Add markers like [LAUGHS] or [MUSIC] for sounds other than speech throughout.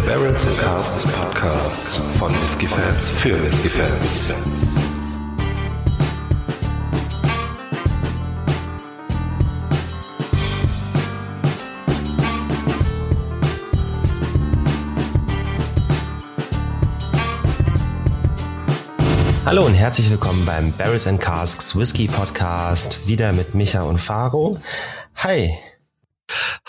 Der Barrels and Casts Podcast von Whiskey Fans für Whiskey Fans. Hallo und herzlich willkommen beim Barrels and Casks Whisky Podcast. Wieder mit Micha und Faro. Hi.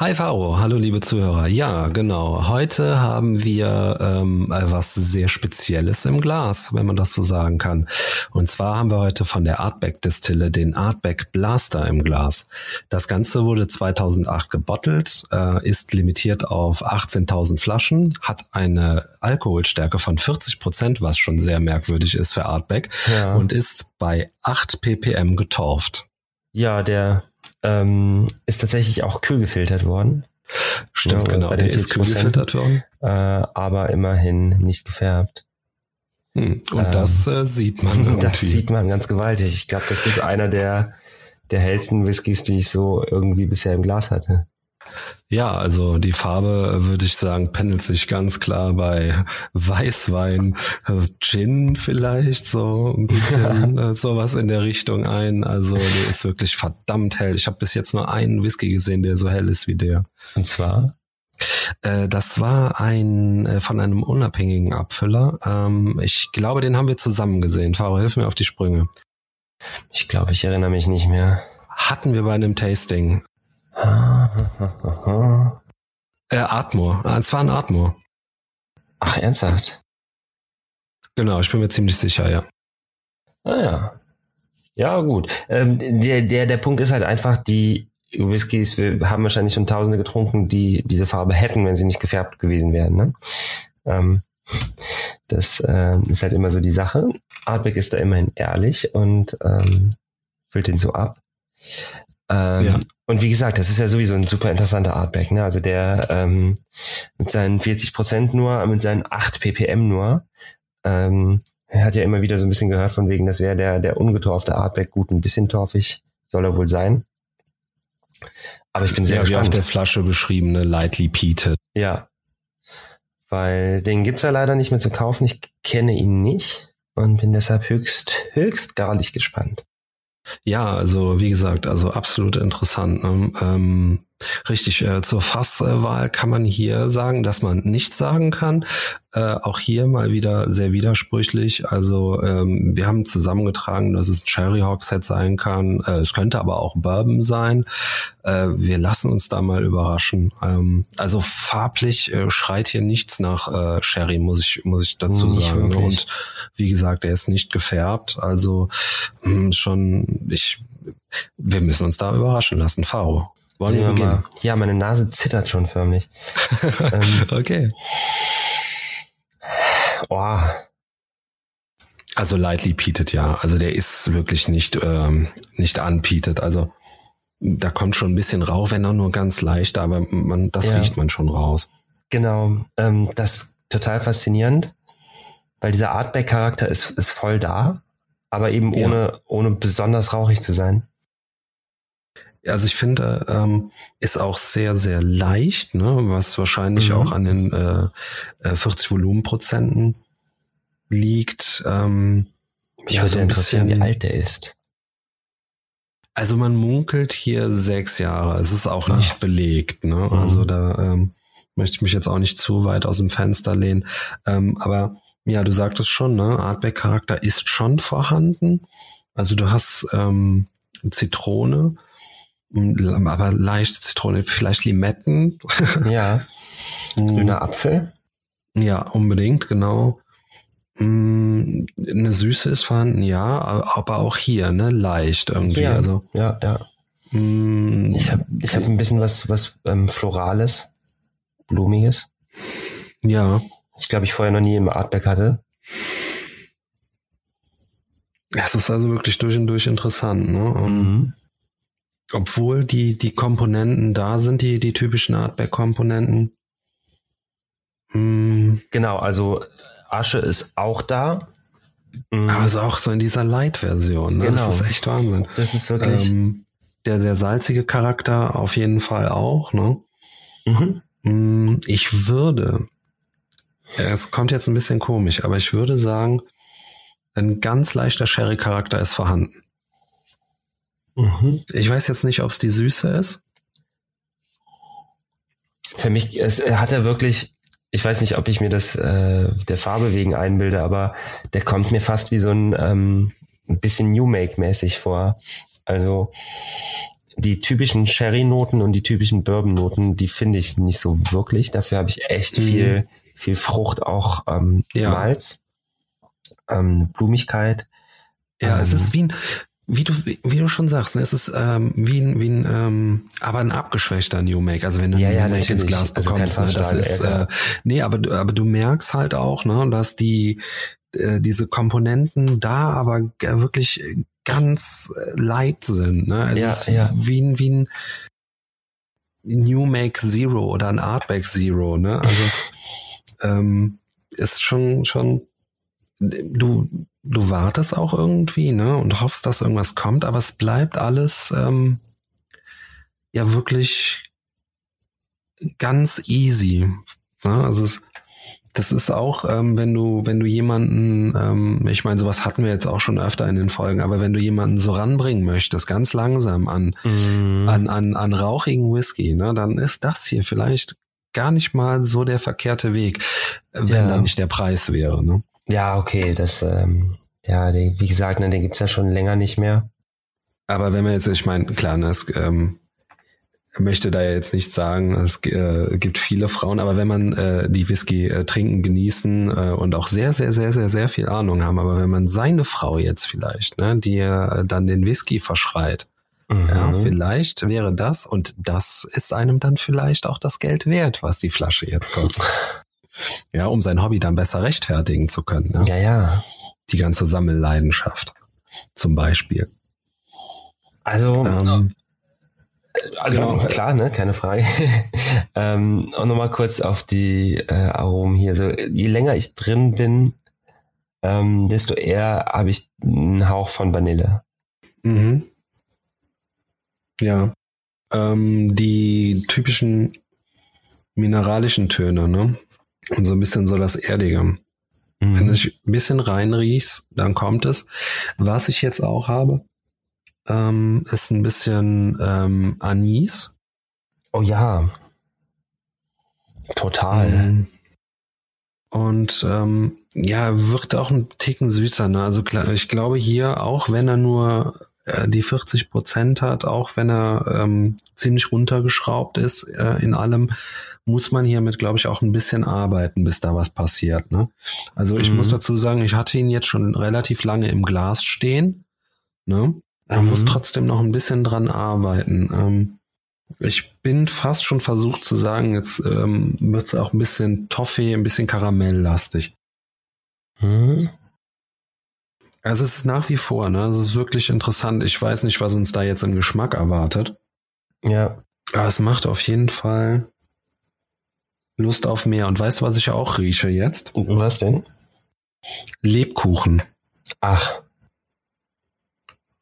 Hi Faro, hallo liebe Zuhörer. Ja, genau. Heute haben wir ähm, was sehr Spezielles im Glas, wenn man das so sagen kann. Und zwar haben wir heute von der Artback Distille den Artback Blaster im Glas. Das Ganze wurde 2008 gebottelt, äh, ist limitiert auf 18.000 Flaschen, hat eine Alkoholstärke von 40 Prozent, was schon sehr merkwürdig ist für Artback, ja. und ist bei 8 ppm getorft. Ja, der ähm, ist tatsächlich auch kühl gefiltert worden. Stimmt, genau. Der ist kühl gefiltert worden. Äh, aber immerhin nicht gefärbt. Hm. Und ähm, das äh, sieht man [LAUGHS] irgendwie. Das sieht man ganz gewaltig. Ich glaube, das ist einer der, der hellsten Whiskys, die ich so irgendwie bisher im Glas hatte. Ja, also die Farbe äh, würde ich sagen pendelt sich ganz klar bei Weißwein, also Gin vielleicht so ein bisschen [LAUGHS] äh, sowas in der Richtung ein. Also der ist wirklich verdammt hell. Ich habe bis jetzt nur einen Whisky gesehen, der so hell ist wie der. Und zwar? Äh, das war ein von einem unabhängigen Abfüller. Ähm, ich glaube, den haben wir zusammen gesehen. Fahrer, hilf mir auf die Sprünge. Ich glaube, ich erinnere mich nicht mehr. Hatten wir bei einem Tasting äh, Atmor. Ah, es war ein Atmor. Ach, ernsthaft? Genau, ich bin mir ziemlich sicher, ja. Ah ja. Ja, gut. Ähm, der, der, der Punkt ist halt einfach, die Whiskys, wir haben wahrscheinlich schon Tausende getrunken, die diese Farbe hätten, wenn sie nicht gefärbt gewesen wären. Ne? Ähm, das äh, ist halt immer so die Sache. Artback ist da immerhin ehrlich und ähm, füllt den so ab. Ähm, ja. Und wie gesagt, das ist ja sowieso ein super interessanter Artback, ne? Also der ähm, mit seinen 40 Prozent nur, mit seinen 8 ppm nur, ähm, er hat ja immer wieder so ein bisschen gehört von wegen, das wäre der, der ungetorfte Artback, gut, ein bisschen torfig soll er wohl sein. Aber ich bin sehr ja, gespannt. Wie auf der Flasche beschriebene Lightly Peated. Ja. Weil den gibt's ja leider nicht mehr zu kaufen. Ich kenne ihn nicht und bin deshalb höchst, höchst garlich gespannt. Ja, also wie gesagt, also absolut interessant. Ne? Ähm, richtig, äh, zur Fasswahl kann man hier sagen, dass man nichts sagen kann. Äh, auch hier mal wieder sehr widersprüchlich. Also ähm, wir haben zusammengetragen, dass es ein Cherry Hawk Set sein kann. Äh, es könnte aber auch Bourbon sein. Äh, wir lassen uns da mal überraschen. Ähm, also farblich äh, schreit hier nichts nach äh, Sherry, muss ich muss ich dazu nicht sagen. Und wie gesagt, er ist nicht gefärbt. Also mh, hm, schon ich wir müssen uns da überraschen lassen. Faro. Wollen wir beginnen? Mal. Ja, meine Nase zittert schon förmlich. [LAUGHS] ähm, okay. Oh. Also lightly peated, ja. Also der ist wirklich nicht, ähm, nicht unpeated. Also da kommt schon ein bisschen Rauch, wenn auch nur ganz leicht, aber man, das ja. riecht man schon raus. Genau. Ähm, das ist total faszinierend, weil dieser Artback-Charakter ist, ist voll da, aber eben ja. ohne, ohne besonders rauchig zu sein. Also ich finde, ähm, ist auch sehr, sehr leicht, ne? was wahrscheinlich mhm. auch an den äh, 40 äh, Volumenprozenten liegt. Ähm, Mich ja, würde so ein bisschen, wie alt der ist. Also man munkelt hier sechs Jahre. Es ist auch Ach. nicht belegt. Ne? Mhm. Also da ähm, möchte ich mich jetzt auch nicht zu weit aus dem Fenster lehnen. Ähm, aber ja, du sagtest schon, ne? Artback-Charakter ist schon vorhanden. Also du hast ähm, Zitrone, aber leichte Zitrone, vielleicht Limetten. Ja. [LAUGHS] Grüner Apfel. Ja, unbedingt, genau. Mm, eine Süße ist vorhanden, ja, aber auch hier, ne, leicht irgendwie. Ja, also, ja, ja. Mm, ich habe ich hab ein bisschen was, was ähm, Florales, Blumiges. Ja. Ich glaube, ich vorher noch nie im Artback hatte. Es ist also wirklich durch und durch interessant, ne? Mhm. Obwohl die, die Komponenten da sind, die, die typischen Artback-Komponenten. Hm. Genau, also Asche ist auch da. Mhm. Aber es ist auch so in dieser Light-Version. Ne? Genau. Das ist echt Wahnsinn. Das ist wirklich. Ähm, der sehr salzige Charakter auf jeden Fall auch. Ne? Mhm. Hm, ich würde es kommt jetzt ein bisschen komisch, aber ich würde sagen, ein ganz leichter Sherry-Charakter ist vorhanden. Mhm. Ich weiß jetzt nicht, ob es die Süße ist. Für mich es, hat er wirklich, ich weiß nicht, ob ich mir das äh, der Farbe wegen einbilde, aber der kommt mir fast wie so ein, ähm, ein bisschen New Make-mäßig vor. Also die typischen Sherry-Noten und die typischen Bourbon-Noten, die finde ich nicht so wirklich. Dafür habe ich echt mhm. viel, viel Frucht, auch ähm, ja. Malz, ähm, Blumigkeit. Ja, ähm, es ist wie ein, wie du, wie du schon sagst, ne, es ist ähm, wie ein, wie ein ähm, aber ein abgeschwächter New Make. Also wenn du ja, New ja, Make ins Glas also bekommst, also ne, das ist, äh, nee, aber, aber du merkst halt auch, ne, dass die, äh, diese Komponenten da aber wirklich ganz äh, light sind. Ne? Es ja, ist ja. wie ein, wie ein New Make Zero oder ein Artback Zero. Ne? Also [LAUGHS] ähm, ist schon schon du du wartest auch irgendwie ne und hoffst, dass irgendwas kommt, aber es bleibt alles ähm, ja wirklich ganz easy. Ne? Also es, das ist auch, ähm, wenn du, wenn du jemanden, ähm, ich meine, sowas hatten wir jetzt auch schon öfter in den Folgen, aber wenn du jemanden so ranbringen möchtest, ganz langsam an, mm. an, an, an rauchigen Whisky, ne, dann ist das hier vielleicht gar nicht mal so der verkehrte Weg, wenn ja. da nicht der Preis wäre. Ne? Ja, okay, das, ähm, ja, die, wie gesagt, ne, den gibt's ja schon länger nicht mehr. Aber wenn man jetzt, ich meine, klar, ne, es, ähm, möchte da jetzt nicht sagen, es äh, gibt viele Frauen, aber wenn man äh, die Whisky äh, trinken, genießen äh, und auch sehr, sehr, sehr, sehr, sehr viel Ahnung haben, aber wenn man seine Frau jetzt vielleicht, ne, die äh, dann den Whisky verschreit, mhm. ja, vielleicht wäre das und das ist einem dann vielleicht auch das Geld wert, was die Flasche jetzt kostet. [LAUGHS] ja, um sein Hobby dann besser rechtfertigen zu können. Ja, ja. ja. Die ganze Sammelleidenschaft zum Beispiel. Also ähm, also genau. klar, ne, keine Frage. [LAUGHS] ähm, und nochmal kurz auf die äh, Aromen hier. So, je länger ich drin bin, ähm, desto eher habe ich einen Hauch von Vanille. Mhm. Ja. Ähm, die typischen mineralischen Töne, ne? Und so ein bisschen so das Erdige. Mhm. Wenn du ein bisschen reinriechst, dann kommt es. Was ich jetzt auch habe, ähm, ist ein bisschen ähm, Anis. Oh ja. Total. Mhm. Und ähm, ja, wird auch ein Ticken süßer. Ne? Also ich glaube hier, auch wenn er nur äh, die 40 Prozent hat, auch wenn er ähm, ziemlich runtergeschraubt ist äh, in allem, muss man hiermit, glaube ich, auch ein bisschen arbeiten, bis da was passiert. Ne? Also ich mhm. muss dazu sagen, ich hatte ihn jetzt schon relativ lange im Glas stehen. Ne? Er mhm. muss trotzdem noch ein bisschen dran arbeiten. Ähm, ich bin fast schon versucht zu sagen, jetzt ähm, wird es auch ein bisschen Toffee, ein bisschen karamelllastig. Mhm. Also es ist nach wie vor, ne? Es ist wirklich interessant. Ich weiß nicht, was uns da jetzt im Geschmack erwartet. Ja. Aber es macht auf jeden Fall Lust auf mehr. Und weißt du, was ich auch rieche jetzt? Was denn? Lebkuchen. Ach.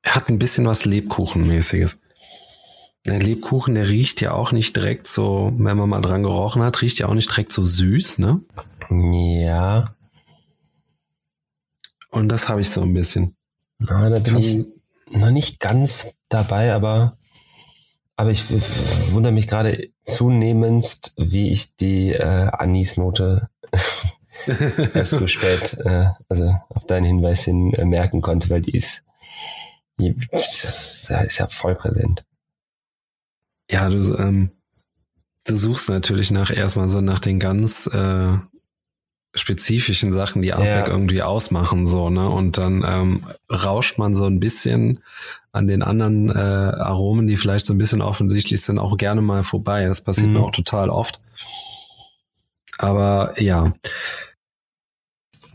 Er hat ein bisschen was Lebkuchenmäßiges. Der Lebkuchen, der riecht ja auch nicht direkt so, wenn man mal dran gerochen hat, riecht ja auch nicht direkt so süß, ne? Ja. Und das habe ich so ein bisschen. Na, da bin ich noch nicht ganz dabei, aber, aber ich wundere mich gerade zunehmendst, wie ich die äh, Anisnote [LAUGHS] erst so spät, äh, also auf deinen Hinweis hin äh, merken konnte, weil die ist das ist ja voll präsent. Ja, du, ähm, du suchst natürlich nach erstmal so nach den ganz äh, spezifischen Sachen, die Outback ja. irgendwie ausmachen, so, ne? Und dann ähm, rauscht man so ein bisschen an den anderen äh, Aromen, die vielleicht so ein bisschen offensichtlich sind, auch gerne mal vorbei. Das passiert mhm. mir auch total oft. Aber ja.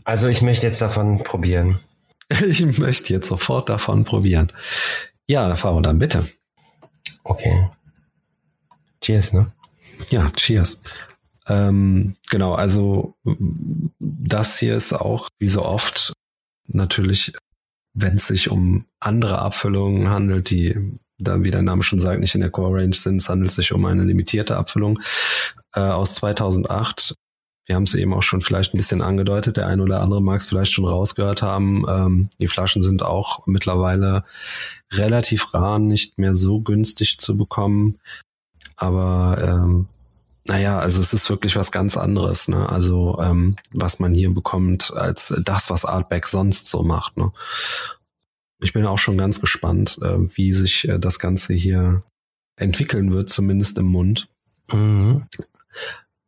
Also ich möchte jetzt davon probieren. [LAUGHS] Ich möchte jetzt sofort davon probieren. Ja, Faro, dann bitte. Okay. Cheers, ne? Ja, cheers. Ähm, genau, also das hier ist auch, wie so oft, natürlich, wenn es sich um andere Abfüllungen handelt, die da, wie der Name schon sagt, nicht in der Core Range sind, es handelt sich um eine limitierte Abfüllung äh, aus 2008 wir haben es eben auch schon vielleicht ein bisschen angedeutet, der eine oder andere mag es vielleicht schon rausgehört haben. Ähm, die Flaschen sind auch mittlerweile relativ rar, nicht mehr so günstig zu bekommen. Aber ähm, naja, also es ist wirklich was ganz anderes, ne? Also ähm, was man hier bekommt, als das, was Artback sonst so macht. Ne? Ich bin auch schon ganz gespannt, äh, wie sich äh, das Ganze hier entwickeln wird, zumindest im Mund. Mhm.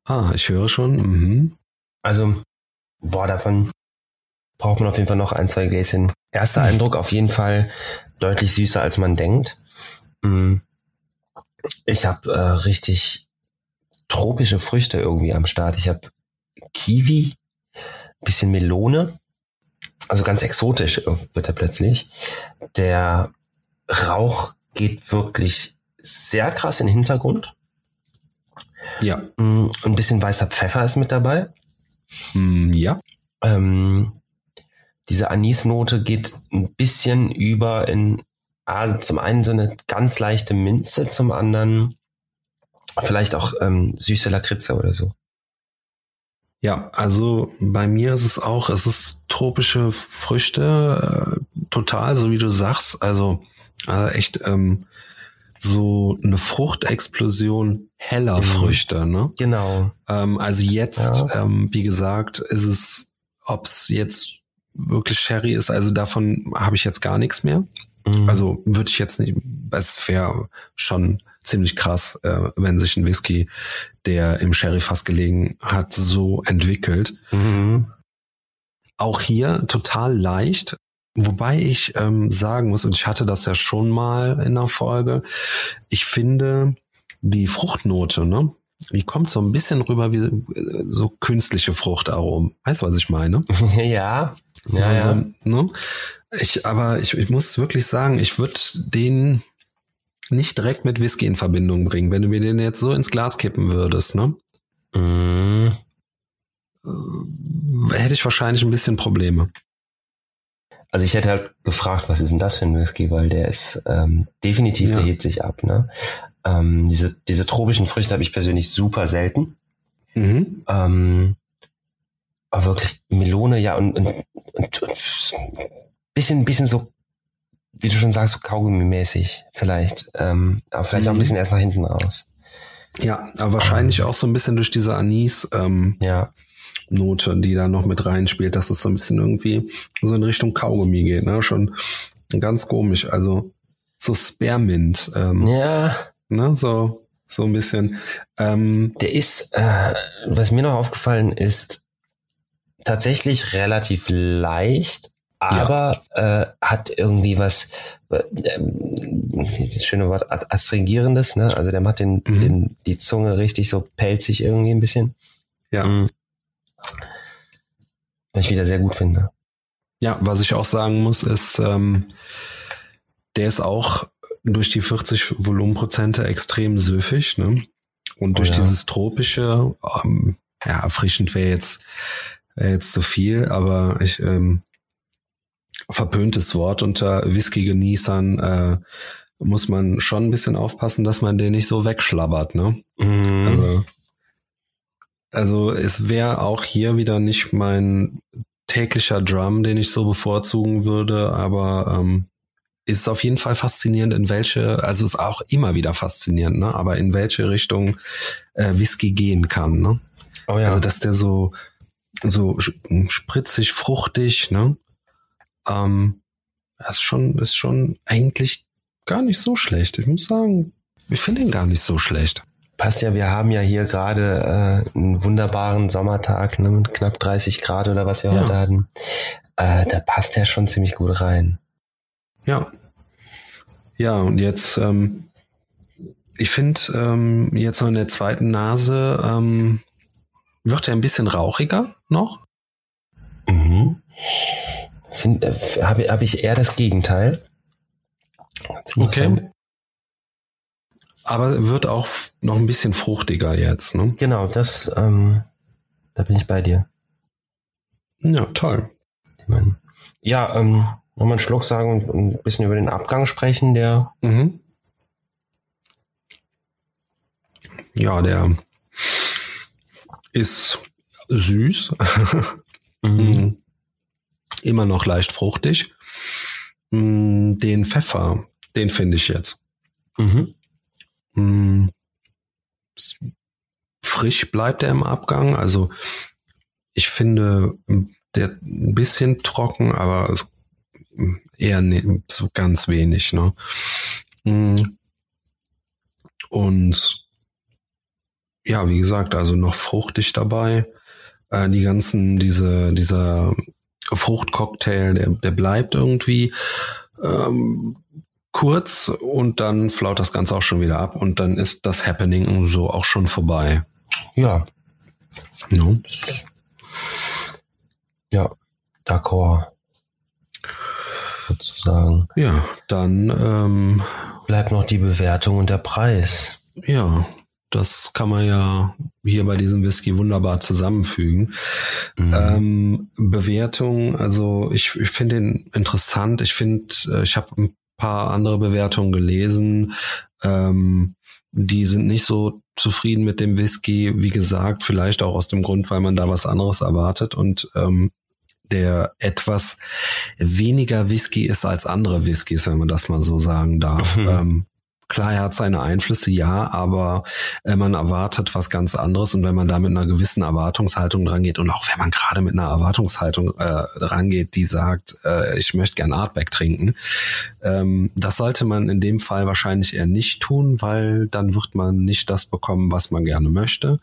Ah, ich höre schon. Mhm. Also, boah, davon braucht man auf jeden Fall noch ein, zwei Gläschen. Erster Eindruck auf jeden Fall deutlich süßer, als man denkt. Mhm. Ich habe äh, richtig tropische Früchte irgendwie am Start. Ich habe Kiwi, bisschen Melone, also ganz exotisch wird er plötzlich. Der Rauch geht wirklich sehr krass in den Hintergrund. Ja. Mm, Ein bisschen weißer Pfeffer ist mit dabei. Mm, ja. Ähm, diese Anisnote geht ein bisschen über in ah, zum einen so eine ganz leichte Minze, zum anderen vielleicht auch ähm, süße Lakritze oder so. Ja, also bei mir ist es auch, es ist tropische Früchte, äh, total, so wie du sagst. Also äh, echt ähm, so eine Fruchtexplosion heller Mhm. Früchte, ne? Genau. Ähm, also jetzt, Ja. ähm, wie gesagt, ist es, ob's jetzt wirklich Sherry ist, also davon habe ich jetzt gar nichts mehr. Mhm. Also würde ich jetzt nicht, es wäre schon ziemlich krass, äh, wenn sich ein Whisky, der im Sherryfass gelegen hat, so entwickelt. Mhm. Auch hier total leicht. Wobei ich ähm, sagen muss, und ich hatte das ja schon mal in der Folge, ich finde die Fruchtnote, ne, die kommt so ein bisschen rüber wie äh, so künstliche Fruchtaromen. Weißt du, was ich meine? ja. [LAUGHS] Ja, so, ja. so, ne? Ich, aber ich, ich muss wirklich sagen, ich würde den nicht direkt mit Whisky in Verbindung bringen. Wenn du mir den jetzt so ins Glas kippen würdest, ne? Äh, Hätte ich wahrscheinlich ein bisschen Probleme. Also ich hätte halt gefragt, was ist denn das für ein Whisky, weil der ist ähm, definitiv, Ja. der hebt sich ab. Ne? Ähm, diese, diese tropischen Früchte habe ich persönlich super selten. Mhm. Ähm, aber wirklich Melone, ja, und, und, und, und bisschen, bisschen so, wie du schon sagst, so Kaugummi-mäßig vielleicht. Ähm, aber vielleicht auch ein Mhm. bisschen erst nach hinten raus. Ja, aber wahrscheinlich auch so ein bisschen durch diese Anis-Note, ähm, Ja. Note, die da noch mit reinspielt, dass es so ein bisschen irgendwie so in Richtung Kaugummi geht. Ne? Schon ganz komisch. Also so Spearmint, ähm, Ja, ne? so, so ein bisschen. Ähm, der ist, äh, was mir noch aufgefallen ist, tatsächlich relativ leicht, aber äh, hat irgendwie was, äh, ähm, das schöne Wort, astringierendes, ne? Also der macht den, Mhm. den, die Zunge richtig so pelzig irgendwie ein bisschen. ja. Mhm. Was ich wieder sehr gut finde. Ja, was ich auch sagen muss, ist, ähm, der ist auch durch die 40 Volumenprozente extrem süffig, ne? Und Oh durch ja. dieses tropische, ähm, ja, erfrischend wäre jetzt, wär jetzt zu viel, aber ich, ähm, verpöntes Wort unter Whisky-Genießern, äh, muss man schon ein bisschen aufpassen, dass man den nicht so wegschlabbert, ne? Mhm. Also, also es wäre auch hier wieder nicht mein täglicher Drum, den ich so bevorzugen würde, aber ähm, ist auf jeden Fall faszinierend, in welche, also ist auch immer wieder faszinierend, ne? Aber in welche Richtung äh, Whisky gehen kann, ne? oh ja. Also dass der so so sch- spritzig, fruchtig, ne? Ähm, das ist schon, ist schon eigentlich gar nicht so schlecht. Ich muss sagen, ich finde ihn gar nicht so schlecht. Passt ja, wir haben ja hier gerade äh, einen wunderbaren Sommertag ne, mit knapp 30 Grad oder was wir Ja. heute hatten. Äh, da passt der schon ziemlich gut rein. Ja. Ja, und jetzt, ähm, ich finde, ähm, jetzt noch in der zweiten Nase ähm, wird er ein bisschen rauchiger noch. Mhm. Äh, Habe hab ich eher das Gegenteil. Interessant. Aber wird auch noch ein bisschen fruchtiger jetzt, ne? Genau, das, ähm, da bin ich bei dir. Ja, toll. Ja, ähm, nochmal einen Schluck sagen und ein bisschen über den Abgang sprechen, der Mhm. Ja, der ist süß. [LAUGHS] Mhm. Immer noch leicht fruchtig. Mm, Den Pfeffer, den finde ich jetzt. Mhm. Mm, Frisch bleibt er im Abgang. Also ich finde, der ein bisschen trocken, aber eher ne, so ganz wenig. Ne? Mm. Und ja, wie gesagt, also noch fruchtig dabei. Äh, die ganzen, diese, dieser Fruchtcocktail, der, der bleibt irgendwie ähm, kurz und dann flaut das Ganze auch schon wieder ab und dann ist das Happening so auch schon vorbei. Ja, das- ja, d'accord. Sozusagen. Ja, dann ähm, Bleibt noch die Bewertung und der Preis. ja, das kann man ja hier bei diesem Whisky wunderbar zusammenfügen. Mhm. Ähm, Bewertung, also ich, ich finde ihn interessant. Ich finde, äh, ich habe ein paar andere Bewertungen gelesen. Ähm, die sind nicht so zufrieden mit dem Whisky. Wie gesagt, vielleicht auch aus dem Grund, weil man da was anderes erwartet und ähm, der etwas weniger Whisky ist als andere Whiskys, wenn man das mal so sagen darf. Mhm. Ähm, Klar, er hat seine Einflüsse, ja, aber äh, man erwartet was ganz anderes und wenn man da mit einer gewissen Erwartungshaltung dran geht und auch wenn man gerade mit einer Erwartungshaltung äh, rangeht, die sagt, äh, ich möchte gern Artback trinken, ähm, das sollte man in dem Fall wahrscheinlich eher nicht tun, weil dann wird man nicht das bekommen, was man gerne möchte.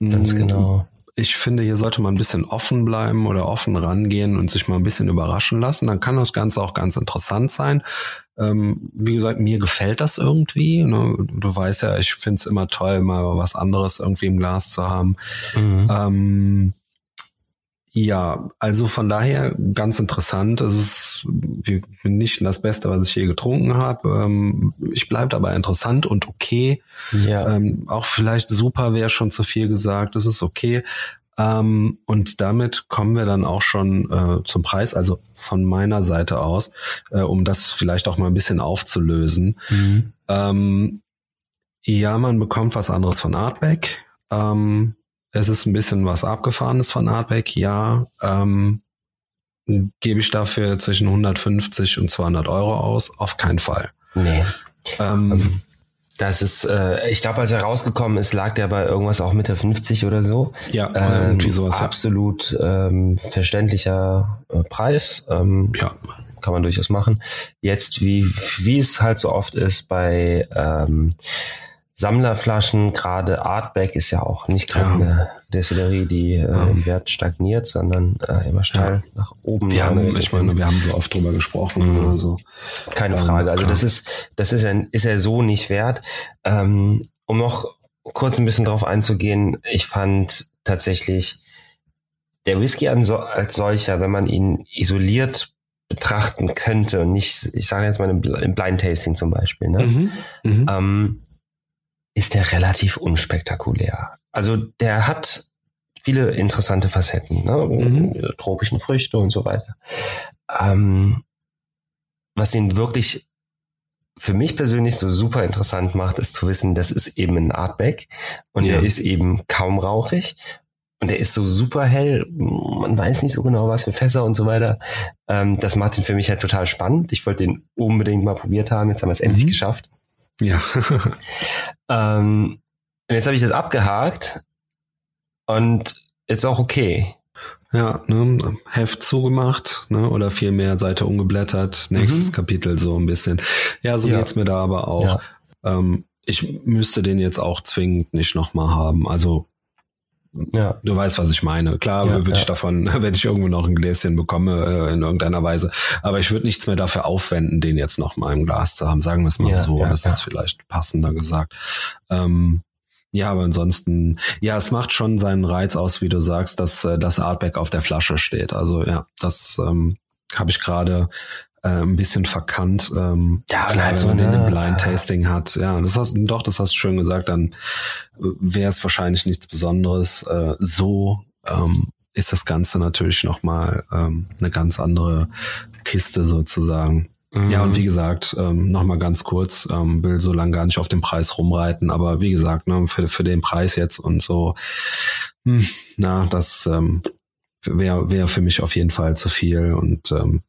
Ganz Mm, genau. Ich finde, hier sollte man ein bisschen offen bleiben oder offen rangehen und sich mal ein bisschen überraschen lassen. Dann kann das Ganze auch ganz interessant sein. Ähm, wie gesagt, mir gefällt das irgendwie. Ne? Du weißt ja, ich finde es immer toll, mal was anderes irgendwie im Glas zu haben. Mhm. Ähm, ja, also von daher ganz interessant. Es ist nicht das Beste, was ich je getrunken habe. Ähm, ich bleibe dabei interessant und okay. ja. Ähm, auch vielleicht super wäre schon zu viel gesagt. Das ist okay. Ähm, und damit kommen wir dann auch schon äh, zum Preis. Also von meiner Seite aus, äh, um das vielleicht auch mal ein bisschen aufzulösen. Mhm. Ähm, ja, man bekommt was anderes von Artback. Ähm, es ist ein bisschen was Abgefahrenes von Artback, ja. Ähm, gebe ich dafür zwischen 150 und 200 Euro aus? Auf keinen Fall. Nee. Ähm, Ähm, Das ist, äh, ich glaube, als er rausgekommen ist, lag der bei irgendwas auch Mitte 50 oder so. ja, Ähm, irgendwie sowas. Ja. absolut ähm, verständlicher äh, Preis. Ähm, ja. kann man durchaus machen. Jetzt, wie, wie es halt so oft ist bei ähm, Sammlerflaschen, gerade Artback ist ja auch nicht gerade Ja. eine Destillerie, die äh, Ja. im Wert stagniert, sondern äh, immer steil nach oben. Wir haben, ich meine, wir haben so oft drüber gesprochen. Mhm. Also, Keine Ähm, Frage. Also klar. das ist, das ist er, ist er so nicht wert. Ähm, um noch kurz ein bisschen drauf einzugehen, ich fand tatsächlich der Whisky als solcher, wenn man ihn isoliert betrachten könnte und nicht, ich sage jetzt mal im Blind Tasting zum Beispiel, ne? mhm. Mhm. ähm, ist der relativ unspektakulär. Also der hat viele interessante Facetten, ne? Mhm. tropischen Früchte und so weiter. Ähm, was ihn wirklich für mich persönlich so super interessant macht, ist zu wissen, das ist eben ein Artback und Ja. der ist eben kaum rauchig und der ist so super hell. Man weiß nicht so genau, was für Fässer und so weiter. Ähm, das macht ihn für mich halt total spannend. Ich wollte den unbedingt mal probiert haben. Jetzt haben wir es endlich Mhm. geschafft. Ja. Ähm, jetzt habe ich das abgehakt und ist auch okay. ja, ne, Heft zugemacht, ne, oder vielmehr Seite umgeblättert, nächstes Mhm. Kapitel so ein bisschen. Ja, so Ja. geht's mir da aber auch. Ähm, ich müsste den jetzt auch zwingend nicht nochmal haben. Also Ja. Du weißt, was ich meine. Klar Ja, würde ja. ich davon, [LAUGHS] wenn ich irgendwo noch ein Gläschen bekomme, äh, in irgendeiner Weise. Aber ich würde nichts mehr dafür aufwenden, den jetzt noch mal im Glas zu haben. Sagen wir es mal Ja, so. das ist vielleicht passender gesagt. Ähm, ja, aber ansonsten, ja, es macht schon seinen Reiz aus, wie du sagst, dass äh, das Artback auf der Flasche steht. Also ja, das ähm, habe ich gerade äh, ein bisschen verkannt. Ähm, Ja, klar, halt wenn man den eine- im Blind Tasting hat. Ja, das hast doch, das hast du schön gesagt. Dann wäre es wahrscheinlich nichts Besonderes. Äh, so ähm, ist das Ganze natürlich nochmal ähm, eine ganz andere Kiste sozusagen. Ja, und wie gesagt, ähm, nochmal ganz kurz, ähm, will so lange gar nicht auf den Preis rumreiten, aber wie gesagt, ne, für, für den Preis jetzt und so, hm, na, das ähm, wäre wär für mich auf jeden Fall zu viel und ähm,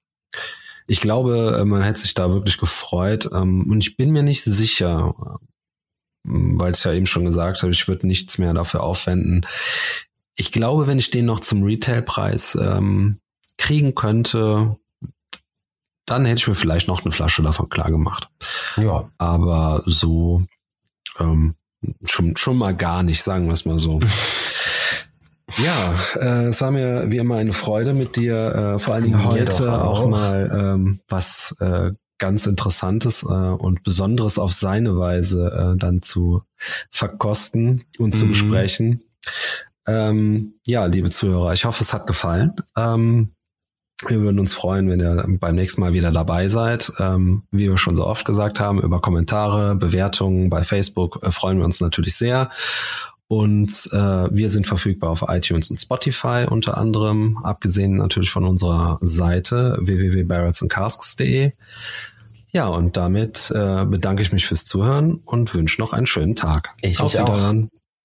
ich glaube, äh, man hätte sich da wirklich gefreut ähm, und ich bin mir nicht sicher, ähm, weil es ja eben schon gesagt habe, ich würde nichts mehr dafür aufwenden. Ich glaube, wenn ich den noch zum Retailpreis ähm, kriegen könnte, dann hätte ich mir vielleicht noch eine Flasche davon klar gemacht. Ja. Aber so ähm, schon, schon mal gar nicht, sagen wir es mal so. [LAUGHS] Ja, äh, es war mir wie immer eine Freude mit dir, äh, vor allen Dingen Mir heute auch. auch. mal ähm, was äh, ganz Interessantes äh, und Besonderes auf seine Weise äh, dann zu verkosten und zu Mhm. besprechen. Ähm, ja, liebe Zuhörer, ich hoffe, es hat gefallen. Ähm, wir würden uns freuen, wenn ihr beim nächsten Mal wieder dabei seid. Ähm, wie wir schon so oft gesagt haben, über Kommentare, Bewertungen bei Facebook äh, freuen wir uns natürlich sehr. Und äh, wir sind verfügbar auf iTunes und Spotify unter anderem, abgesehen natürlich von unserer Seite www.barrelsandcasks.de. Ja, und damit äh, bedanke ich mich fürs Zuhören und wünsche noch einen schönen Tag. Ich Auf mich auch.